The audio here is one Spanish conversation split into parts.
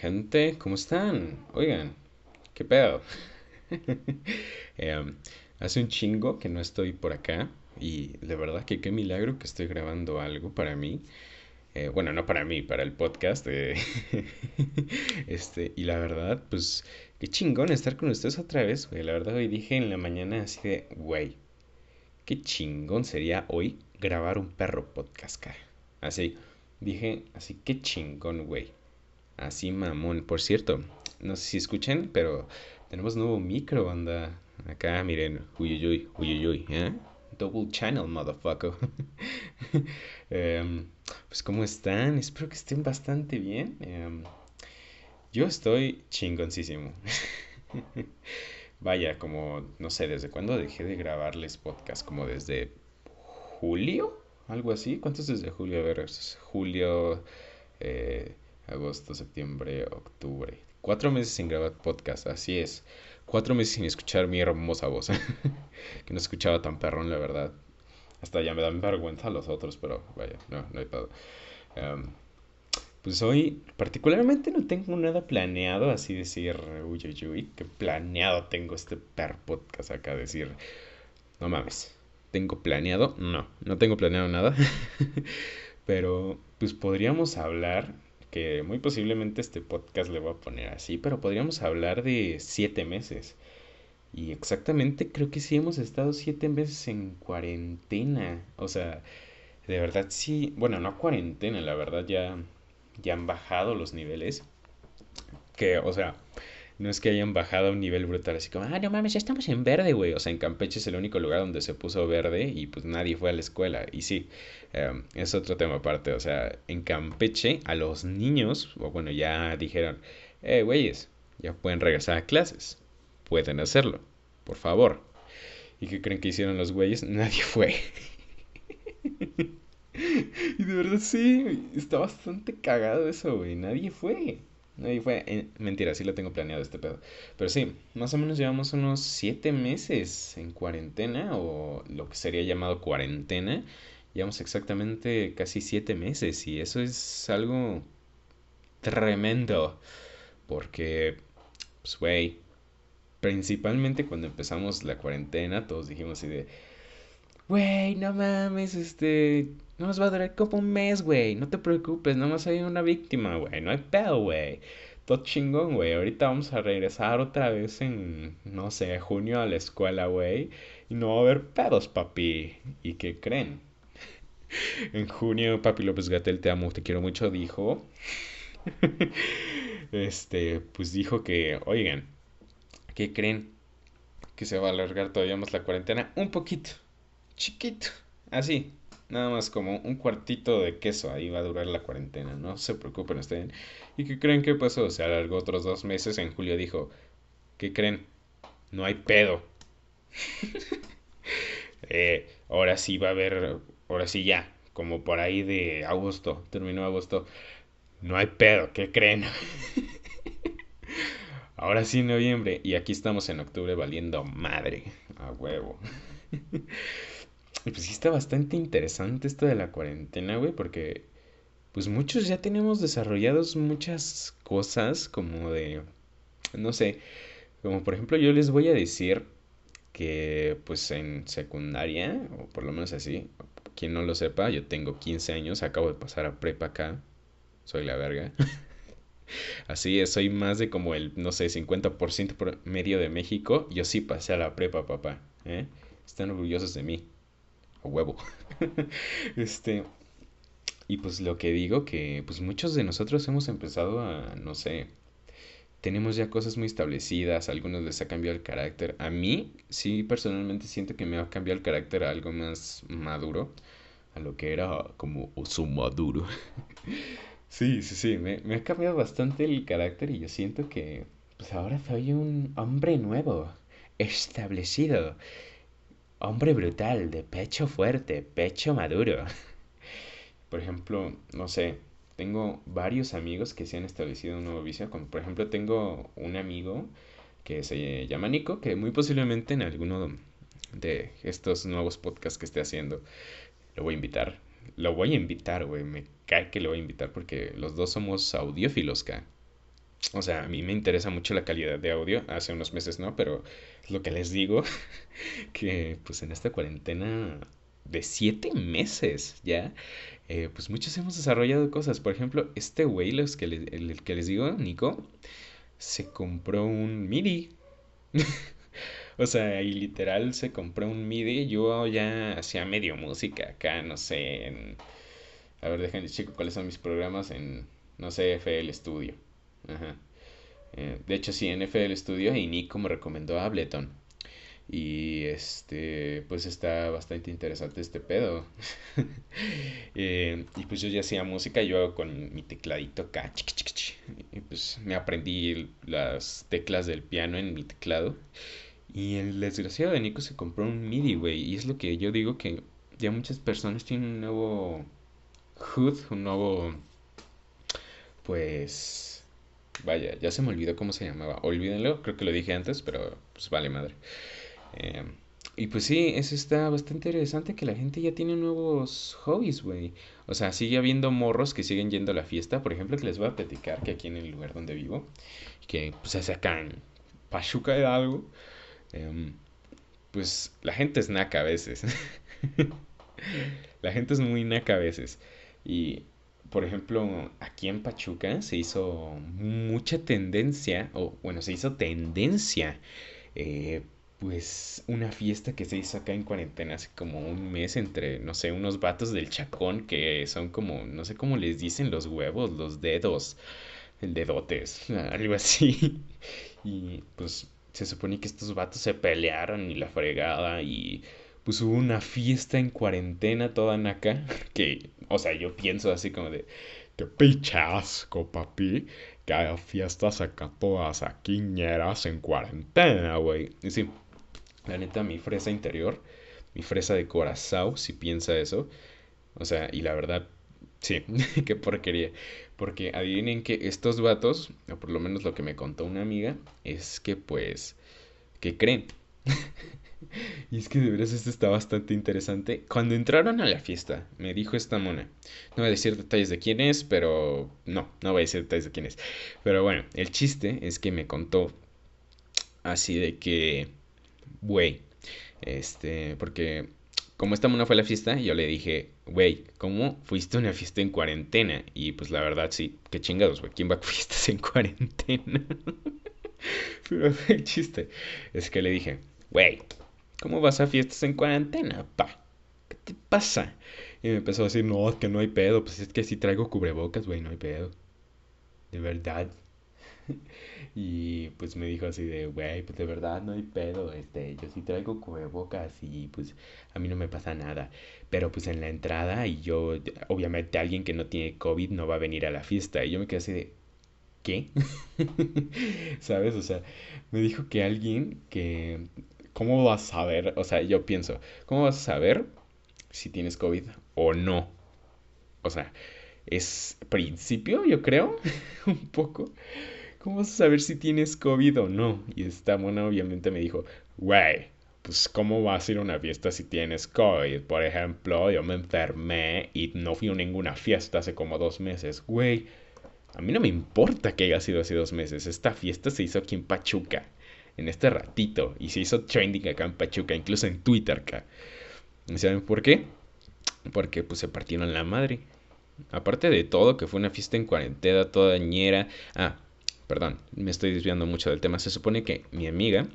Gente, ¿cómo están? Oigan, ¿qué pedo? Em, hace un chingo que no estoy por acá y de verdad que qué milagro que estoy grabando algo para mí. Eh, bueno, no para mí, para el podcast. eh, este, y la verdad, pues, qué chingón estar con ustedes otra vez, güey. La verdad, hoy dije en la mañana así de, güey, qué chingón sería hoy grabar un perro podcast, cara. Así, dije, así, qué chingón, güey. Así, mamón. Por cierto, no sé si escuchen, pero tenemos nuevo micro, banda. Acá, miren, uyuyuy, uyuyuy, ¿eh? Double channel, motherfucker. Em, pues, ¿cómo están? Espero que estén bastante bien. Em, yo estoy chingoncísimo. Vaya, como, no sé, ¿desde cuándo dejé de grabarles podcast? Como desde julio, algo así. ¿Cuántos desde julio? A ver, julio, eh, agosto, septiembre, octubre. Cuatro meses sin grabar podcast, así es. Cuatro meses sin escuchar mi hermosa voz. que no escuchaba tan perrón, la verdad. Hasta ya me dan vergüenza los otros, pero vaya, no, no hay pedo. Em, pues hoy particularmente no tengo nada planeado, así decir, uy, uy, uy, qué planeado tengo este per podcast acá, decir, no mames, ¿tengo planeado? No, no tengo planeado nada, pero pues podríamos hablar, que muy posiblemente este podcast le voy a poner así, pero podríamos hablar de siete meses. Y exactamente creo que sí hemos estado siete meses en cuarentena, o sea, de verdad sí, bueno, no cuarentena, la verdad ya ya han bajado los niveles. Que, o sea, no es que hayan bajado a un nivel brutal, así como, ah, no mames, ya estamos en verde, güey. O sea, en Campeche es el único lugar donde se puso verde y pues nadie fue a la escuela. Y sí, eh, es otro tema aparte. O sea, en Campeche a los niños, o bueno, ya dijeron, eh, güeyes, ya pueden regresar a clases. Pueden hacerlo, por favor. ¿Y qué creen que hicieron los güeyes? Nadie fue. Y de verdad sí, está bastante cagado eso, güey. Nadie fue. Nadie fue. Eh, mentira, sí lo tengo planeado este pedo. Pero sí, más o menos llevamos unos siete meses en cuarentena, o lo que sería llamado cuarentena. Llevamos exactamente casi siete meses, y eso es algo tremendo. Porque, pues, güey, principalmente cuando empezamos la cuarentena, todos dijimos así de, güey, no mames, este, no nos va a durar como un mes, güey. No te preocupes, nomás hay una víctima, güey. No hay pedo, güey. Todo chingón, güey. Ahorita vamos a regresar otra vez en, no sé, junio a la escuela, güey. Y no va a haber pedos, papi. ¿Y qué creen? En junio, papi López Gatel, te amo, te quiero mucho, dijo. Este, pues dijo que, oigan, ¿qué creen? Que se va a alargar todavía más la cuarentena. Un poquito. Chiquito. Así. Nada más como un cuartito de queso, ahí va a durar la cuarentena, no se preocupen, estén. ¿Y qué creen que pasó? Se alargó otros dos meses, en julio dijo, ¿qué creen? No hay pedo. eh, ahora sí va a haber, ahora sí ya, como por ahí de agosto, terminó agosto, no hay pedo, ¿qué creen? ahora sí noviembre, y aquí estamos en octubre valiendo madre, a huevo. Pues sí está bastante interesante esto de la cuarentena, güey, porque pues muchos ya tenemos desarrollados muchas cosas como de, no sé, como por ejemplo yo les voy a decir que pues en secundaria, o por lo menos así, quien no lo sepa, yo tengo 15 años, acabo de pasar a prepa acá, soy la verga. Así es, soy más de como el, no sé, 50% por medio de México, yo sí pasé a la prepa, papá, ¿eh? Están orgullosos de mí a huevo. este, y pues lo que digo que pues muchos de nosotros hemos empezado a, no sé, tenemos ya cosas muy establecidas, algunos les ha cambiado el carácter. A mí sí personalmente siento que me ha cambiado el carácter a algo más maduro, a lo que era como su maduro. sí, sí, sí, me, me ha cambiado bastante el carácter y yo siento que pues ahora soy un hombre nuevo, establecido Hombre brutal, de pecho fuerte, pecho maduro. Por ejemplo, no sé, tengo varios amigos que se han establecido un nuevo vicio. Como por ejemplo, tengo un amigo que se llama Nico, que muy posiblemente en alguno de estos nuevos podcasts que esté haciendo lo voy a invitar. lo voy a invitar, güey. Me cae que lo voy a invitar porque los dos somos audiófilos, ¿ca? O sea, a mí me interesa mucho la calidad de audio. Hace unos meses no, pero lo que les digo. Que pues en esta cuarentena de siete meses ya, eh, pues muchos hemos desarrollado cosas. Por ejemplo, este güey, que el, que les digo, Nico, se compró un MIDI. o sea, y literal se compró un MIDI. Yo ya hacía medio música acá, no sé, en... A ver, déjenme chico cuáles son mis programas en, no sé, FL Studio. Ajá. Eh, de hecho, sí, en FL Studio y Nico me recomendó Ableton. Y este, pues está bastante interesante este pedo. Eh, y pues yo ya hacía música, yo con mi tecladito acá. Y pues me aprendí las teclas del piano en mi teclado. Y el desgraciado de Nico se compró un MIDI, güey. Y es lo que yo digo que ya muchas personas tienen un nuevo HUD, un nuevo, pues, vaya, ya se me olvidó cómo se llamaba. Olvídenlo, creo que lo dije antes, pero pues vale madre. Eh, y pues sí, eso está bastante interesante que la gente ya tiene nuevos hobbies, güey. O sea, sigue habiendo morros que siguen yendo a la fiesta. Por ejemplo, que les voy a platicar que aquí en el lugar donde vivo, que pues se sacan pachuca de algo. Em, pues la gente es naca a veces. la gente es muy naca a veces. Y, por ejemplo, aquí en Pachuca se hizo mucha tendencia, o bueno, se hizo tendencia eh, pues una fiesta que se hizo acá en cuarentena hace como un mes entre, no sé, unos vatos del chacón que son como, no sé cómo les dicen los huevos, los dedos, el dedotes, algo así. Y pues se supone que estos vatos se pelearon y la fregada y pues hubo una fiesta en cuarentena toda acá que, o sea, yo pienso así como de, qué pichasco, papi, que haya fiestas acá todas aquí en cuarentena, güey. Y sí, la neta, mi fresa interior, mi fresa de corazón, si piensa eso. O sea, y la verdad, sí, qué porquería. Porque adivinen que estos vatos, o por lo menos lo que me contó una amiga, es que pues, que creen. y es que de veras esto está bastante interesante. Cuando entraron a la fiesta, me dijo esta mona. No voy a decir detalles de quién es, pero no, no voy a decir detalles de quién es. Pero bueno, el chiste es que me contó así de que güey, este, porque como esta mona fue a la fiesta, yo le dije, güey, ¿cómo fuiste a una fiesta en cuarentena? Y pues la verdad, sí, qué chingados, güey, ¿quién va a fiestas en cuarentena? Pero el chiste es que le dije, güey, ¿cómo vas a fiestas en cuarentena, pa? ¿Qué te pasa? Y me empezó a decir, no, es que no hay pedo, pues es que si traigo cubrebocas, güey, no hay pedo. De verdad. y pues me dijo así de, güey, pues de verdad no hay pedo, este, yo sí traigo cubrebocas y pues a mí no me pasa nada. Pero pues en la entrada y yo, obviamente alguien que no tiene COVID no va a venir a la fiesta. Y yo me quedé así de, ¿qué? ¿Sabes? O sea, me dijo que alguien que, ¿cómo vas a saber? O sea, yo pienso, ¿cómo vas a saber si tienes COVID o no? O sea, es principio, yo creo, un poco. ¿cómo vas a saber si tienes COVID o no? Y esta mona obviamente me dijo, güey, pues ¿cómo vas a ir a una fiesta si tienes COVID? Por ejemplo, yo me enfermé y no fui a ninguna fiesta hace como dos meses. Güey, a mí no me importa que haya sido hace dos meses. Esta fiesta se hizo aquí en Pachuca, en este ratito, y se hizo trending acá en Pachuca, incluso en Twitter acá. ¿Saben por qué? Porque pues se partieron la madre. Aparte de todo, que fue una fiesta en cuarentena toda ñera. Ah, perdón, me estoy desviando mucho del tema. Se supone que mi amiga,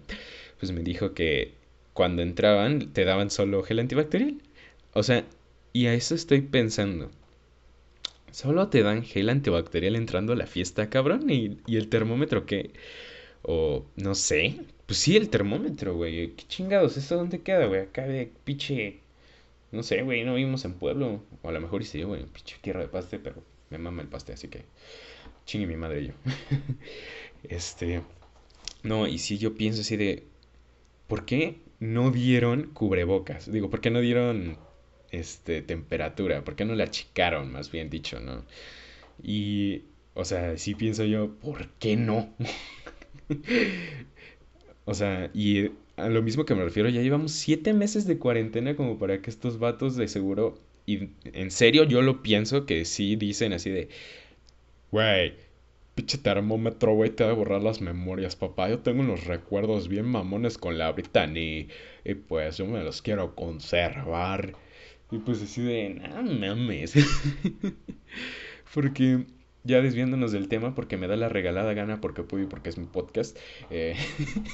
pues me dijo que cuando entraban te daban solo gel antibacterial. O sea, y a eso estoy pensando. Solo te dan gel antibacterial entrando a la fiesta, cabrón. ¿Y, el termómetro qué? O no sé. Pues sí, el termómetro, güey. ¿Qué chingados? ¿Eso dónde queda, güey? Acá de pinche. No sé, güey. No vivimos en pueblo. O a lo mejor sí, güey. Pinche tierra de paste, pero me mama el paste, así que. Chingue mi madre yo. este. No, y si yo pienso así de. ¿Por qué no dieron cubrebocas? Digo, ¿por qué no dieron este temperatura? ¿Por qué no la achicaron, más bien dicho, no? Y. O sea, sí pienso yo, ¿por qué no? o sea, y a lo mismo que me refiero, ya llevamos siete meses de cuarentena como para que estos vatos de seguro y en serio yo lo pienso que sí dicen así de, güey, pinche termómetro, güey, te ha de borrar las memorias, papá. Yo tengo unos recuerdos bien mamones con la Brittany y pues yo me los quiero conservar. Y pues así de, no mames. porque ya desviándonos del tema, porque me da la regalada gana, porque puedo y porque es mi podcast. Eh,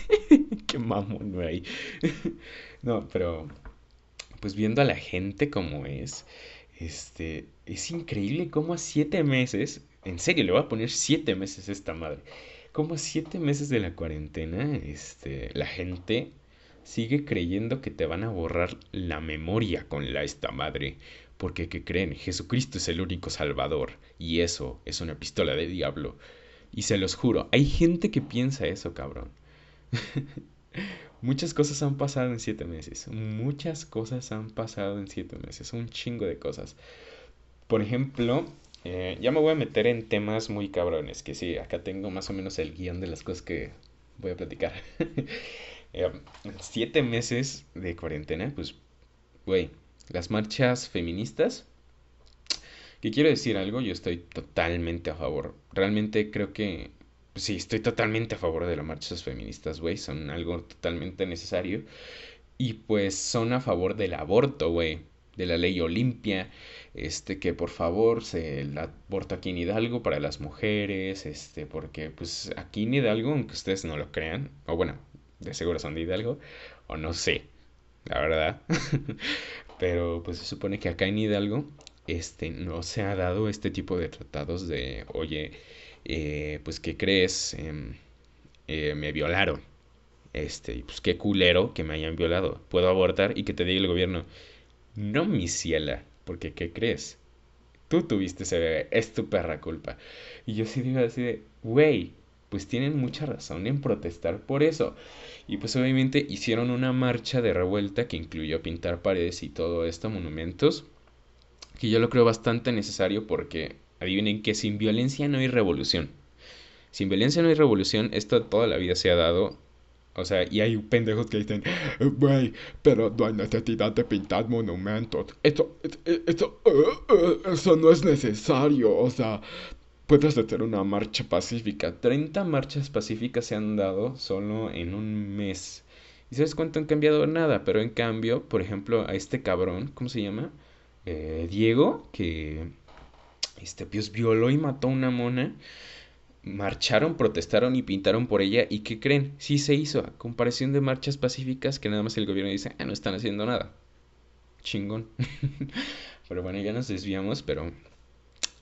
qué mamón, güey. no, pero pues viendo a la gente como es, este, es increíble cómo a siete meses, en serio, le voy a poner siete meses esta madre, como a siete meses de la cuarentena, este, la gente sigue creyendo que te van a borrar la memoria con la esta madre. Porque, ¿qué creen? Jesucristo es el único salvador. Y eso es una pistola de diablo. Y se los juro, hay gente que piensa eso, cabrón. Muchas cosas han pasado en siete meses. Muchas cosas han pasado en siete meses. Un chingo de cosas. Por ejemplo, eh, ya me voy a meter en temas muy cabrones. Que sí, acá tengo más o menos el guion de las cosas que voy a platicar. eh, siete meses de cuarentena, pues, güey, las marchas feministas. Que quiero decir algo, yo estoy totalmente a favor. Realmente creo que sí, estoy totalmente a favor de las marchas feministas, güey. Son algo totalmente necesario. Y pues son a favor del aborto, güey. De la ley Olimpia. Este, que por favor se el aquí en Hidalgo para las mujeres. Este, porque pues aquí en Hidalgo, aunque ustedes no lo crean. O bueno, de seguro son de Hidalgo. O no sé. La verdad. Pero pues se supone que acá en Hidalgo. Este, no se ha dado este tipo de tratados de, oye, eh, pues, ¿qué crees? Em, eh, me violaron. Este, pues qué culero que me hayan violado. Puedo abortar y que te diga el gobierno, no mi ciela, porque ¿qué crees? Tú tuviste ese bebé, es tu perra culpa. Y yo sí digo así de, güey, pues tienen mucha razón en protestar por eso. Y pues obviamente hicieron una marcha de revuelta que incluyó pintar paredes y todo esto, monumentos, que yo lo creo bastante necesario porque adivinen que sin violencia no hay revolución. Sin violencia no hay revolución, esto toda la vida se ha dado. O sea, y hay pendejos que dicen, güey, pero no hay necesidad de pintar monumentos. Esto, esto, uh, uh, eso no es necesario. O sea, puedes hacer una marcha pacífica. 30 marchas pacíficas se han dado solo en un mes. ¿Y sabes cuánto han cambiado? Nada, pero en cambio, por ejemplo, a este cabrón, ¿cómo se llama? Eh, Diego, que este, pues violó y mató a una mona. Marcharon, protestaron y pintaron por ella. ¿Y qué creen? Sí se hizo. A comparación de marchas pacíficas que nada más el gobierno dice, ah, no están haciendo nada. Chingón. pero bueno, ya nos desviamos, pero...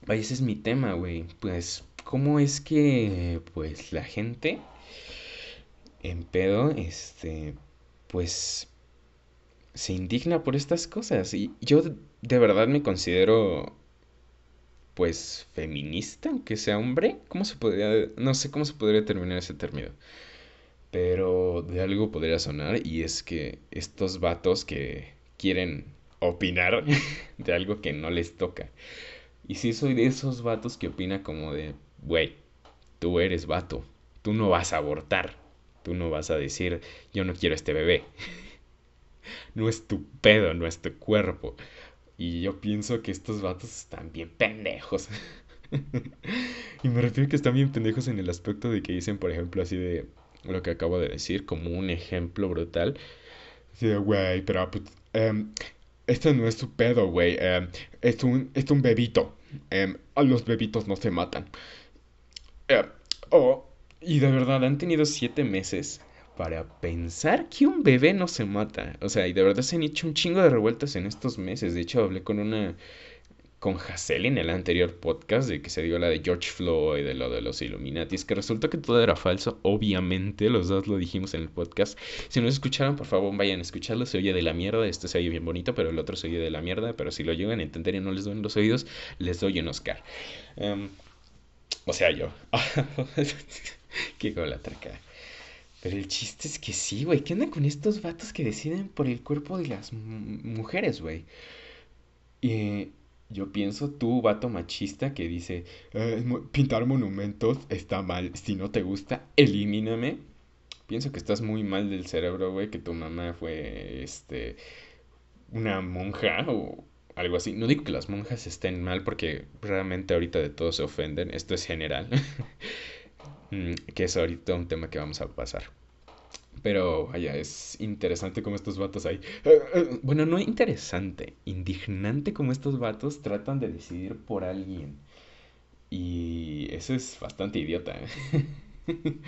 Vaya, ese es mi tema, güey. Pues, ¿cómo es que, pues, la gente en pedo, este, pues, se indigna por estas cosas? Y yo de verdad me considero pues feminista, aunque sea hombre. ¿Cómo se podría, no sé cómo se podría terminar ese término? Pero de algo podría sonar y es que estos vatos que quieren opinar de algo que no les toca. Y si soy de esos vatos que opina como de, güey, tú eres vato, tú no vas a abortar, tú no vas a decir, yo no quiero este bebé. no es tu pedo, no es tu cuerpo. Y yo pienso que estos vatos están bien pendejos. y me refiero que están bien pendejos en el aspecto de que dicen, por ejemplo, así de lo que acabo de decir, como un ejemplo brutal. Así de, güey, pero esto no es su pedo, güey. Em, es, un, es un bebito. A los bebitos no se matan. oh, y de verdad, han tenido siete meses para pensar que un bebé no se mata. O sea, y de verdad se han hecho un chingo de revueltas en estos meses. De hecho, hablé con una. con Hassel en el anterior podcast de que se dio la de George Floyd, de lo de los Illuminatis, que resultó que todo era falso. Obviamente, los dos lo dijimos en el podcast. Si no escucharon, por favor, vayan a escucharlo. Se oye de la mierda. Este se oye bien bonito, pero el otro se oye de la mierda. Pero si lo llegan a entender y no les doy los oídos, les doy un Oscar. Um, o sea, yo. Qué la traca. Pero el chiste es que sí, güey. ¿Qué onda con estos vatos que deciden por el cuerpo de las mujeres, güey? Y yo pienso, tú, vato machista, que dice, eh, pintar monumentos está mal. Si no te gusta, elimíname. Pienso que estás muy mal del cerebro, güey. Que tu mamá fue, este, una monja o algo así. No digo que las monjas estén mal porque realmente ahorita de todo se ofenden. Esto es general. Mm, que es ahorita un tema que vamos a pasar. Pero vaya, es interesante como estos vatos ahí. Eh, eh, bueno, no interesante, indignante como estos vatos tratan de decidir por alguien. Y eso es bastante idiota. ¿eh?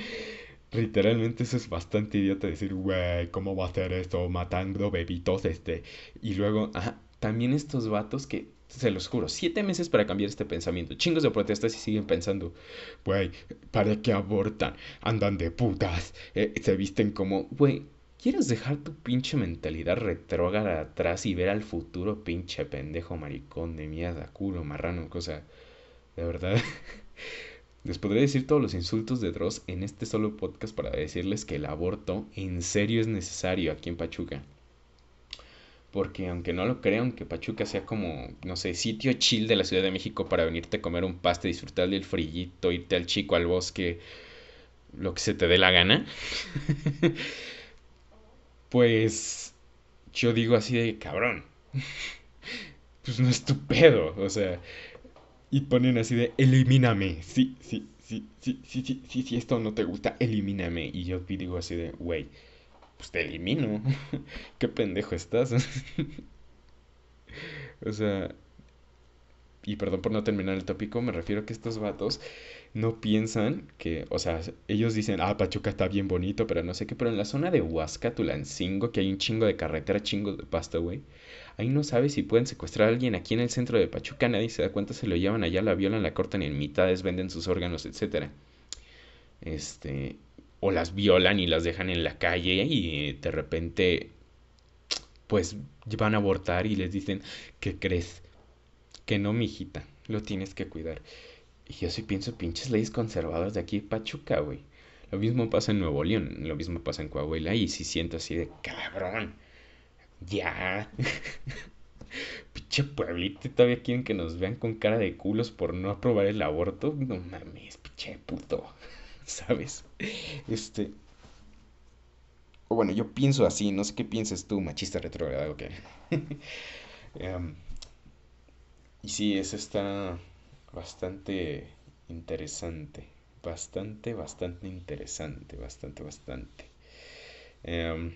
Literalmente eso es bastante idiota decir, güey, ¿cómo va a ser esto? Matando bebitos, este. Y luego, ajá, también estos vatos que, se los juro, siete meses para cambiar este pensamiento. Chingos de protestas y siguen pensando, güey, ¿para qué abortan? Andan de putas. Eh, se visten como, güey, ¿quieres dejar tu pinche mentalidad retrógrada atrás y ver al futuro, pinche pendejo maricón de mierda, culo, marrano, cosa. De verdad. Les podré decir todos los insultos de Dross en este solo podcast para decirles que el aborto en serio es necesario aquí en Pachuca. Porque aunque no lo crean, que Pachuca sea como, no sé, sitio chill de la Ciudad de México para venirte a comer un paste, disfrutar del frillito, irte al chico, al bosque, lo que se te dé la gana. pues yo digo así de cabrón. pues no es tu pedo, o sea. Y ponen así de elimíname. Sí, sí, sí, sí, sí, sí, sí, si esto no te gusta, elimíname. Y yo digo así de, güey pues te elimino. Qué pendejo estás. o sea, y perdón por no terminar el tópico, me refiero a que estos vatos no piensan que, o sea, ellos dicen, ah, Pachuca está bien bonito, pero no sé qué, pero en la zona de Huasca, Tulancingo, que hay un chingo de carretera, chingo de pasta, güey, ahí no sabes si pueden secuestrar a alguien aquí en el centro de Pachuca, nadie se da cuenta, se lo llevan allá, la violan, la cortan en mitades, venden sus órganos, etcétera. Este, o las violan y las dejan en la calle y de repente pues van a abortar y les dicen, ¿qué crees? Que no, mijita, lo tienes que cuidar. Y yo sí pienso, pinches leyes conservadoras de aquí Pachuca, güey. Lo mismo pasa en Nuevo León, lo mismo pasa en Coahuila y si siento así de cabrón. Ya. Pinche pueblito, todavía quieren que nos vean con cara de culos por no aprobar el aborto. No mames, pinche puto. ¿Sabes? Este. O bueno, yo pienso así, no sé qué piensas tú, machista retrogrado, ok. Em, y sí, eso está bastante interesante. Bastante, bastante interesante. Bastante, bastante. Um,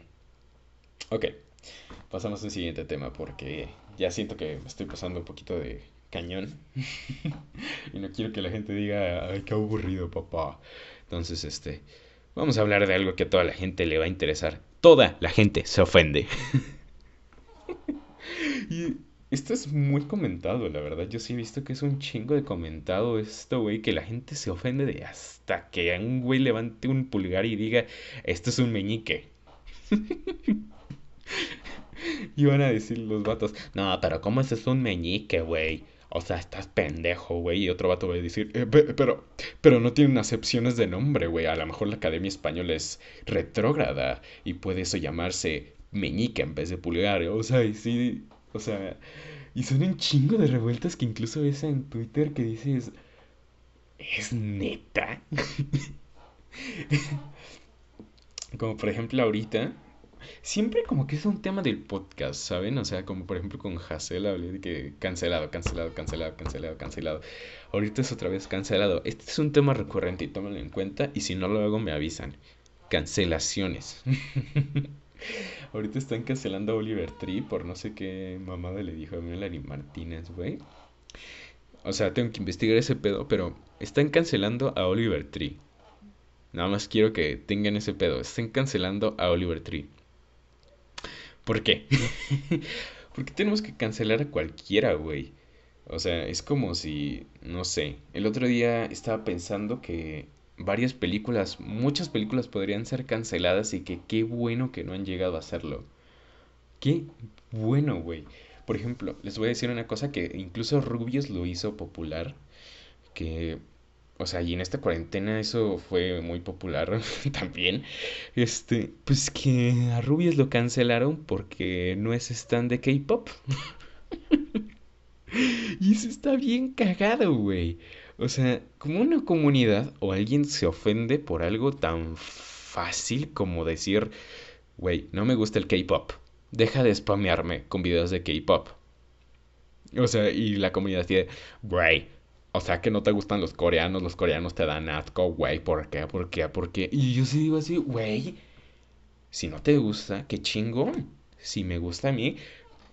ok, pasamos al siguiente tema porque ya siento que me estoy pasando un poquito de cañón. y no quiero que la gente diga, ay, qué aburrido, papá. Entonces, este, vamos a hablar de algo que a toda la gente le va a interesar. Toda la gente se ofende. y esto es muy comentado, la verdad. Yo sí he visto que es un chingo de comentado esto, güey, que la gente se ofende de hasta que un güey levante un pulgar y diga, esto es un meñique. y van a decir los vatos, no, pero ¿cómo es un meñique, güey? O sea, estás pendejo, güey. Y otro vato va a decir, eh, pero, pero no tienen acepciones de nombre, güey. A lo mejor la Academia Española es retrógrada y puede eso llamarse meñique en vez de pulgar. O sea, y sí, o sea, y son un chingo de revueltas que incluso ves en Twitter que dices, ¿es neta? Como por ejemplo ahorita, siempre como que es un tema del podcast, ¿saben? O sea, como por ejemplo con Hassel hablé de que cancelado, cancelado, cancelado, cancelado, cancelado. Ahorita es otra vez cancelado. Este es un tema recurrente y tómalo en cuenta y si no lo hago me avisan. Cancelaciones. Ahorita están cancelando a Oliver Tree por no sé qué mamada le dijo a Melanie Martínez, güey. O sea, tengo que investigar ese pedo, pero están cancelando a Oliver Tree. Nada más quiero que tengan ese pedo. Están cancelando a Oliver Tree. ¿Por qué? Porque tenemos que cancelar a cualquiera, güey. O sea, es como si, no sé, el otro día estaba pensando que varias películas, muchas películas podrían ser canceladas y que qué bueno que no han llegado a hacerlo. Qué bueno, güey. Por ejemplo, les voy a decir una cosa que incluso Rubius lo hizo popular, que o sea, y en esta cuarentena eso fue muy popular también. Este, pues que a Rubius lo cancelaron porque no es stand de K-pop. y eso está bien cagado, güey. O sea, como una comunidad o alguien se ofende por algo tan fácil como decir, güey, no me gusta el K-pop. Deja de spamearme con videos de K-pop. O sea, y la comunidad tiene, güey, o sea que no te gustan los coreanos, los coreanos te dan asco, güey, ¿por qué? ¿Por qué? ¿Por qué? Y yo sí digo así, güey, si no te gusta, qué chingón. Si me gusta a mí,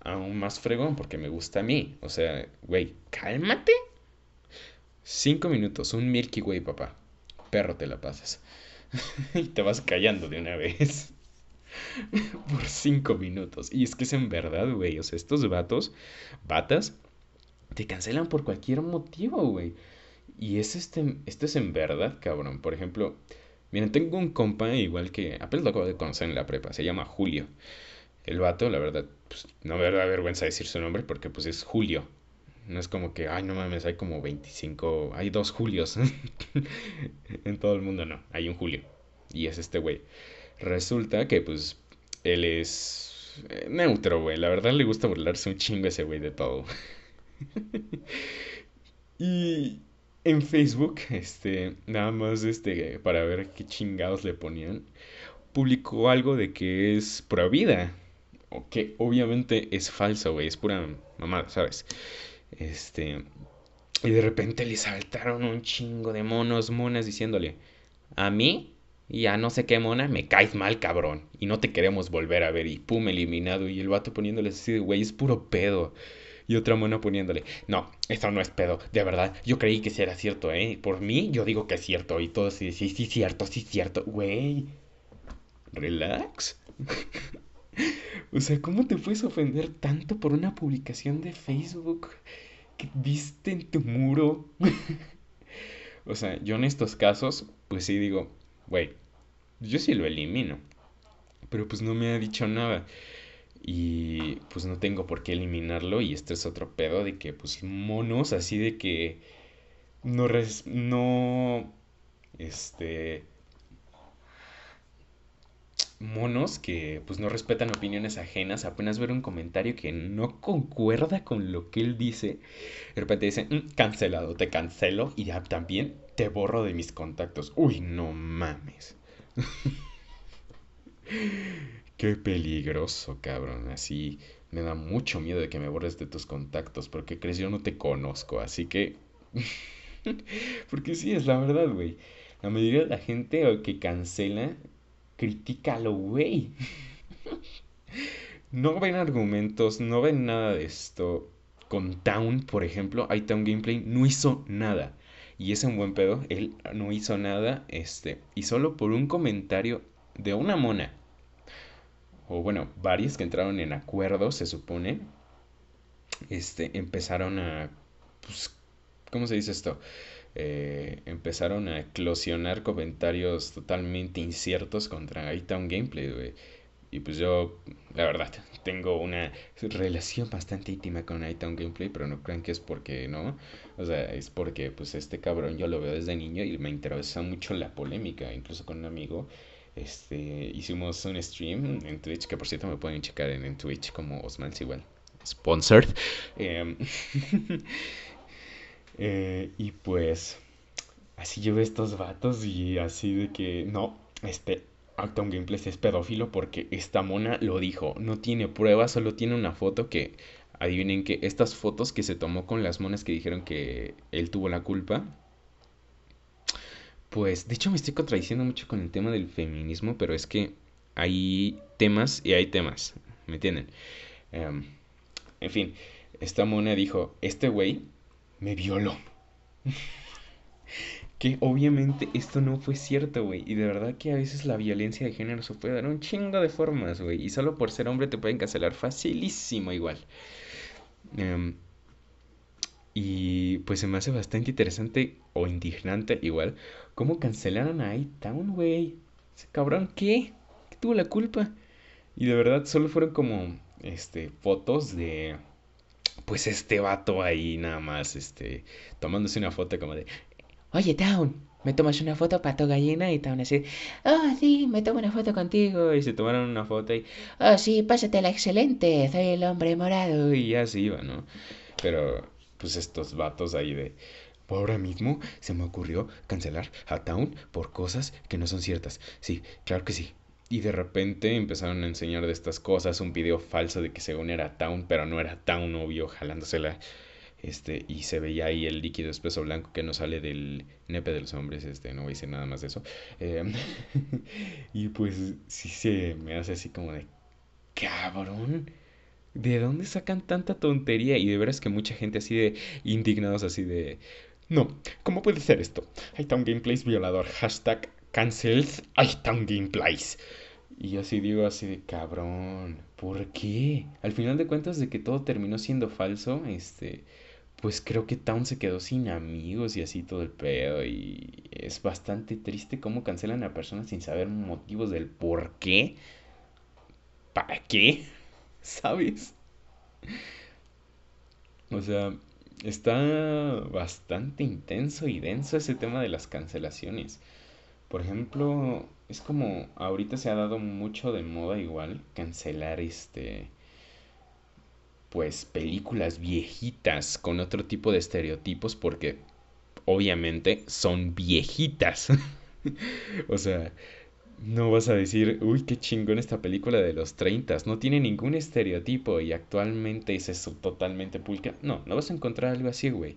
aún más fregón, porque me gusta a mí. O sea, güey, cálmate. Cinco minutos, un Milky Way, papá. Perro te la pasas. y te vas callando de una vez. Por cinco minutos. Y es que es en verdad, güey. O sea, estos vatos, batas, te cancelan por cualquier motivo, güey. Y es este, es en verdad, cabrón. Por ejemplo, miren, tengo un compa igual que apenas lo acabo de conocer en la prepa. Se llama Julio. El vato, la verdad, pues no me da vergüenza decir su nombre porque pues es Julio. No es como que, ay, no mames, hay como 25, hay dos Julios. en todo el mundo no, hay un Julio. Y es este güey. Resulta que pues él es eh, neutro, güey. La verdad le gusta burlarse un chingo ese güey de todo. y en Facebook, este, nada más este, para ver qué chingados le ponían, publicó algo de que es pro vida. O que obviamente es falso, güey. Es pura mamada, ¿sabes? Este. Y de repente le saltaron un chingo de monos, monas diciéndole: A mí y a no sé qué mona, me caes mal, cabrón. Y no te queremos volver a ver. Y pum, eliminado. Y el vato poniéndole así güey, es puro pedo. Y otra mona poniéndole, no, eso no es pedo, de verdad, yo creí que sí era cierto, ¿eh? Por mí, yo digo que es cierto. Y todo así, sí, sí, cierto, sí, cierto, güey. Relax. o sea, ¿cómo te puedes ofender tanto por una publicación de Facebook que viste en tu muro? o sea, yo en estos casos, pues sí digo, güey, yo sí lo elimino. Pero pues no me ha dicho nada. Y pues no tengo por qué eliminarlo. Y este es otro pedo de que, pues, monos así de que no, res, no, este, monos que pues no respetan opiniones ajenas, apenas ver un comentario que no concuerda con lo que él dice, de repente dicen, mm, cancelado, te cancelo y ya también te borro de mis contactos. Uy, no mames. Qué peligroso, cabrón. Así me da mucho miedo de que me borres de tus contactos, porque crees yo no te conozco, así que... porque sí, es la verdad, güey. La mayoría de la gente que cancela, critícalo, güey. no ven argumentos, no ven nada de esto. Con Town, por ejemplo, Town Gameplay no hizo nada. Y es un buen pedo, él no hizo nada, este, y solo por un comentario de una mona o bueno, varias que entraron en acuerdo, se supone, este, empezaron a, pues, ¿cómo se dice esto? Eh, empezaron a eclosionar comentarios totalmente inciertos contra iTown Gameplay. Y pues yo, la verdad, tengo una relación bastante íntima con iTown Gameplay, pero no crean que es porque no. O sea, es porque pues este cabrón yo lo veo desde niño y me interesa mucho la polémica, incluso con un amigo este, hicimos un stream en Twitch, que por cierto me pueden checar en, Twitch como Osman igual. Sponsored. Em, eh, y pues, así yo veo estos vatos y así de que, no, este, Acton Gameplays es pedófilo porque esta mona lo dijo. No tiene pruebas, solo tiene una foto que, adivinen que estas fotos que se tomó con las monas que dijeron que él tuvo la culpa, pues, de hecho me estoy contradiciendo mucho con el tema del feminismo, pero es que hay temas y hay temas, ¿me entienden? Em, en fin, esta mona dijo, este güey me violó. que obviamente esto no fue cierto, güey. Y de verdad que a veces la violencia de género se puede dar un chingo de formas, güey. Y solo por ser hombre te pueden cancelar facilísimo igual. Um, y pues se me hace bastante interesante o indignante igual cómo cancelaron a iTown, güey. Ese cabrón, ¿qué? ¿Qué tuvo la culpa? Y de verdad solo fueron como este fotos de pues este vato ahí nada más este tomándose una foto como de Oye, Town, ¿me tomas una foto, pato gallina? Y Town así, oh, sí, me tomo una foto contigo. Y se tomaron una foto y, oh, sí, pásatela excelente, soy el hombre morado. Y ya se iba, ¿no? Pero pues estos vatos ahí de... Ahora mismo se me ocurrió cancelar a Town por cosas que no son ciertas. Sí, claro que sí. y de repente empezaron a enseñar de estas cosas, un video falso de que según era Town, pero no era Town, obvio, jalándosela. Este, y se veía ahí el líquido espeso blanco que no sale del nepe de los hombres, este, no voy a decir nada más de eso. Em, y pues sí se me hace así como de, cabrón, ¿de dónde sacan tanta tontería? Y de veras que mucha gente así de indignados, así de, no, ¿cómo puede ser esto? Town Gameplays violador, hashtag cancels Town Gameplays. Y yo así digo así de cabrón, ¿por qué? Al final de cuentas de que todo terminó siendo falso, este, pues creo que Town se quedó sin amigos y así todo el pedo y es bastante triste cómo cancelan a personas sin saber motivos del por qué. ¿Para qué? ¿Sabes? O sea, está bastante intenso y denso ese tema de las cancelaciones. Por ejemplo, es como ahorita se ha dado mucho de moda igual cancelar este pues películas viejitas con otro tipo de estereotipos porque obviamente son viejitas. o sea, no vas a decir, uy, qué chingón esta película de los 30, no tiene ningún estereotipo y actualmente es eso totalmente pulca. No, no vas a encontrar algo así, güey.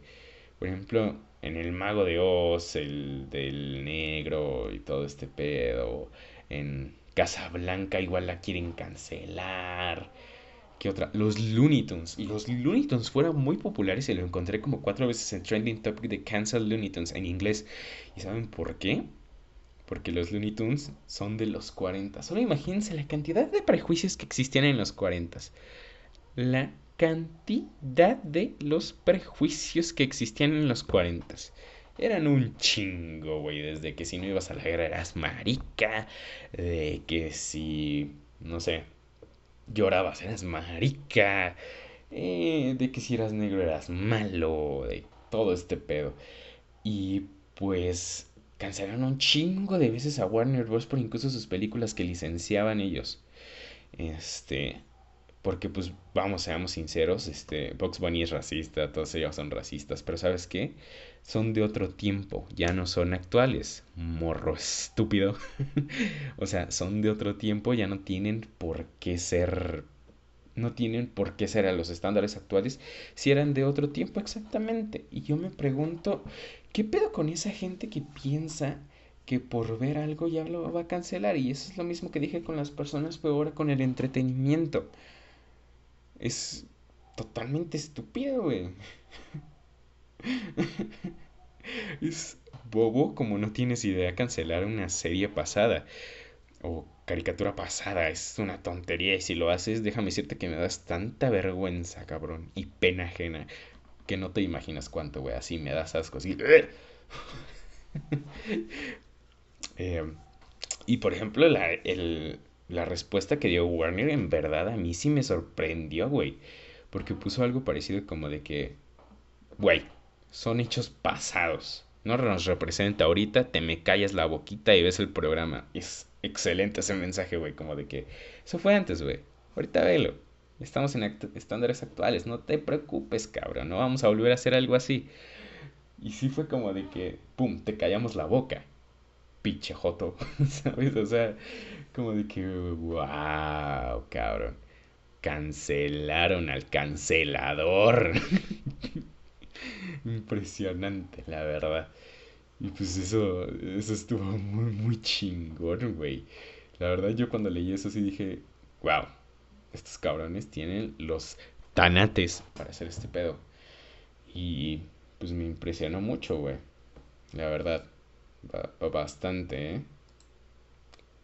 Por ejemplo, en El Mago de Oz, el del negro y todo este pedo. En Casablanca igual la quieren cancelar. ¿Qué otra? Los Looney Tunes. Los Looney Tunes fueron muy populares y lo encontré como cuatro veces en Trending Topic de Cancel Looney Tunes en inglés. ¿Y saben por qué? Porque los Looney Tunes son de los 40. Solo imagínense la cantidad de prejuicios que existían en los 40. La cantidad de los prejuicios que existían en los 40. Eran un chingo, güey. Desde que si no ibas a la guerra eras marica. De que si, no sé, llorabas eras marica. Eh, de que si eras negro eras malo. De todo este pedo. Y pues cancelaron un chingo de veces a Warner Bros. por incluso sus películas que licenciaban ellos. Este porque pues vamos, seamos sinceros, este Box Bunny es racista, todos ellos son racistas, pero ¿sabes qué? Son de otro tiempo, ya no son actuales, morro estúpido. o sea, son de otro tiempo, ya no tienen por qué ser no tienen por qué ser a los estándares actuales si eran de otro tiempo exactamente. Y yo me pregunto, ¿qué pedo con esa gente que piensa que por ver algo ya lo va a cancelar? Y eso es lo mismo que dije con las personas, pero ahora con el entretenimiento. Es totalmente estúpido, güey. es bobo como no tienes idea cancelar una serie pasada o caricatura pasada. Es una tontería y si lo haces, déjame decirte que me das tanta vergüenza, cabrón, y pena ajena, que no te imaginas cuánto, güey. Así me das asco, así. eh, y por ejemplo, la, la respuesta que dio Warner en verdad a mí sí me sorprendió, güey. Porque puso algo parecido como de que, güey, son hechos pasados. No nos representa ahorita, te me callas la boquita y ves el programa. Es excelente ese mensaje, güey, como de que eso fue antes, güey. Ahorita velo. Estamos en estándares actuales, no te preocupes, cabrón, no vamos a volver a hacer algo así. Y sí fue como de que, pum, te callamos la boca. Pinche joto, ¿sabes? O sea, como de que, wow, cabrón. Cancelaron al cancelador. Impresionante, la verdad. Y pues eso, eso estuvo muy, muy chingón, güey. La verdad yo cuando leí eso sí dije, wow, estos cabrones tienen los tanates para hacer este pedo. Y pues me impresionó mucho, güey. La verdad, bastante, ¿eh?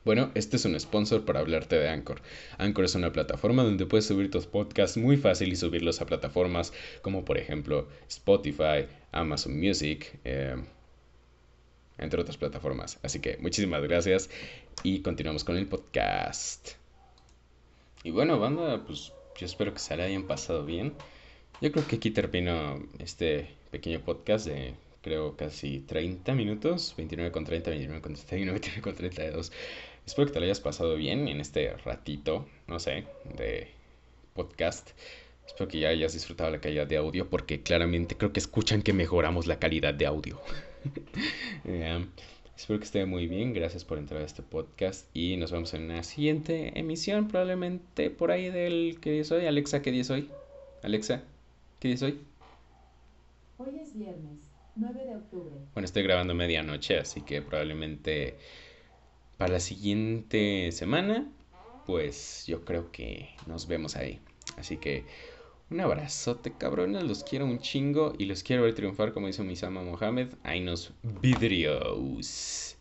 Bueno, este es un sponsor para hablarte de Anchor. Anchor es una plataforma donde puedes subir tus podcasts muy fácil y subirlos a plataformas como por ejemplo Spotify, Amazon Music, eh, entre otras plataformas. Así que muchísimas gracias y continuamos con el podcast. Y bueno, banda, pues yo espero que se la hayan pasado bien. Yo creo que aquí termino este pequeño podcast de creo casi 30 minutos, 29 con 30, 29 con 31, 29 con 32. Espero que te lo hayas pasado bien en este ratito, no sé, de podcast. Espero que ya hayas disfrutado la calidad de audio porque claramente creo que escuchan que mejoramos la calidad de audio. Espero que esté muy bien. Gracias por entrar a este podcast. Y nos vemos en una siguiente emisión. Probablemente por ahí del. ¿Qué día es hoy? Alexa, ¿qué día es hoy? Alexa, ¿qué día es hoy? Hoy es viernes, 9 de octubre. Bueno, estoy grabando medianoche, así que probablemente para la siguiente semana, pues yo creo que nos vemos ahí. Así que un abrazote, cabrones. Los quiero un chingo y los quiero ver triunfar, como dice Misama Mohamed. Ahí nos vidrios.